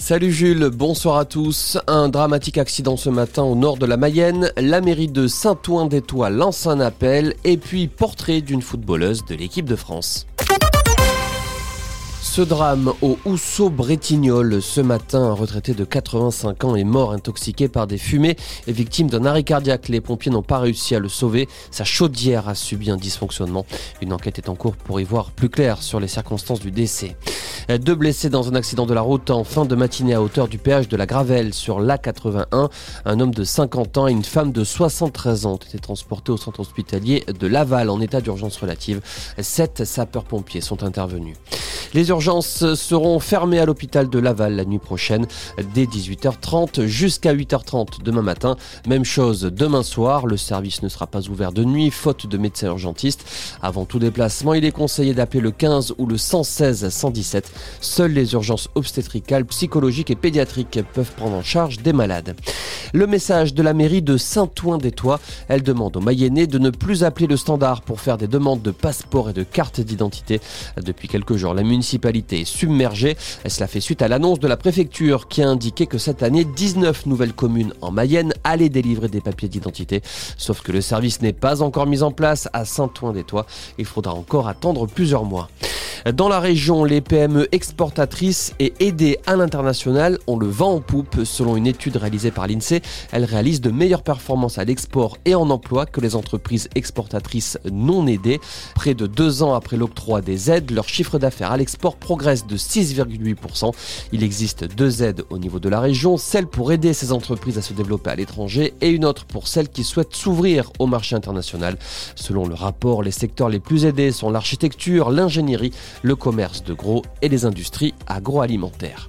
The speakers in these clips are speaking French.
Salut Jules, bonsoir à tous. Un dramatique accident ce matin au nord de la Mayenne. La mairie de Saint-Ouen-des-Tois lance un appel et puis portrait d'une footballeuse de l'équipe de France. Ce drame au Housseau-Bretignolles ce matin, un retraité de 85 ans est mort intoxiqué par des fumées et victime d'un arrêt cardiaque. Les pompiers n'ont pas réussi à le sauver. Sa chaudière a subi un dysfonctionnement. Une enquête est en cours pour y voir plus clair sur les circonstances du décès. Deux blessés dans un accident de la route en fin de matinée à hauteur du péage de la Gravelle sur l'A81. Un homme de 50 ans et une femme de 73 ans ont été transportés au centre hospitalier de Laval en état d'urgence relative. Sept sapeurs-pompiers sont intervenus. Les urgences seront fermées à l'hôpital de Laval la nuit prochaine dès 18h30 jusqu'à 8h30 demain matin. Même chose demain soir, le service ne sera pas ouvert de nuit faute de médecins urgentistes. Avant tout déplacement, il est conseillé d'appeler le 15 ou le 116 117. Seules les urgences obstétricales, psychologiques et pédiatriques peuvent prendre en charge des malades. Le message de la mairie de Saint-Ouen-des-Tois, elle demande aux Mayennais de ne plus appeler le standard pour faire des demandes de passeport et de carte d'identité. Depuis quelques jours, la municipalité submergée. Cela fait suite à l'annonce de la préfecture qui a indiqué que cette année, 19 nouvelles communes en Mayenne allaient délivrer des papiers d'identité. Sauf que le service n'est pas encore mis en place à Saint-Ouen-des-Tois. Il faudra encore attendre plusieurs mois. Dans la région, les PME exportatrices et aidées à l'international ont le vent en poupe. Selon une étude réalisée par l'INSEE, elles réalisent de meilleures performances à l'export et en emploi que les entreprises exportatrices non aidées. Près de deux ans après l'octroi des aides, leur chiffre d'affaires à l'export progresse de 6,8%. Il existe deux aides au niveau de la région, celle pour aider ces entreprises à se développer à l'étranger et une autre pour celles qui souhaitent s'ouvrir au marché international. Selon le rapport, les secteurs les plus aidés sont l'architecture, l'ingénierie, le commerce de gros et les industries agroalimentaires.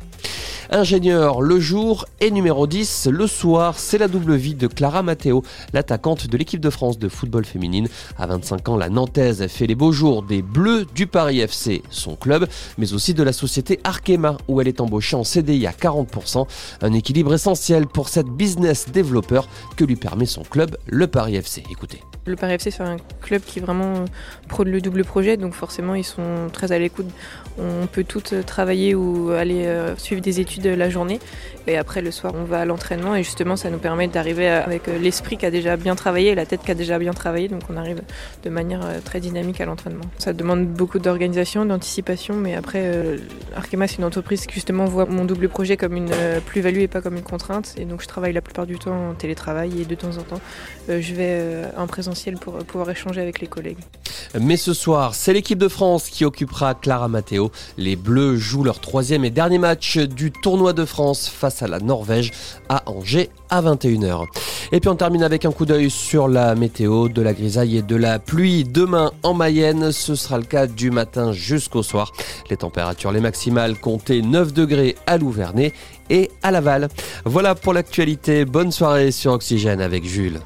Ingénieur le jour et numéro 10 le soir, c'est la double vie de Clara Matteo, l'attaquante de l'équipe de France de football féminine. À 25 ans, la Nantaise fait les beaux jours des Bleus du Paris FC, son club, mais aussi de la société Arkema où elle est embauchée en CDI à 40%, un équilibre essentiel pour cette business développeur que lui permet son club, le Paris FC. Écoutez. Le Paris FC, c'est un club qui vraiment pro le double projet, donc forcément, ils sont très à l'écoute. On peut toutes travailler ou aller euh, suivre des études la journée. Et après, le soir, on va à l'entraînement et justement, ça nous permet d'arriver avec euh, l'esprit qui a déjà bien travaillé, la tête qui a déjà bien travaillé. Donc, on arrive de manière euh, très dynamique à l'entraînement. Ça demande beaucoup d'organisation, d'anticipation, mais après, euh, Arkema, c'est une entreprise qui justement voit mon double projet comme une plus-value et pas comme une contrainte. Et donc, je travaille la plupart du temps en télétravail et de temps en temps, je vais en présentiel pour pouvoir échanger avec les collègues. Mais ce soir, c'est l'équipe de France qui occupera Clara Matteo. Les Bleus jouent leur troisième et dernier match du tournoi de France face à la Norvège à Angers à 21h. Et puis on termine avec un coup d'œil sur la météo, de la grisaille et de la pluie. Demain en Mayenne, ce sera le cas du matin jusqu'au soir. Les températures, les maximales, comptez 9 degrés à Louvernay et à Laval. Voilà pour l'actualité. Bonne soirée sur Oxygène avec Jules.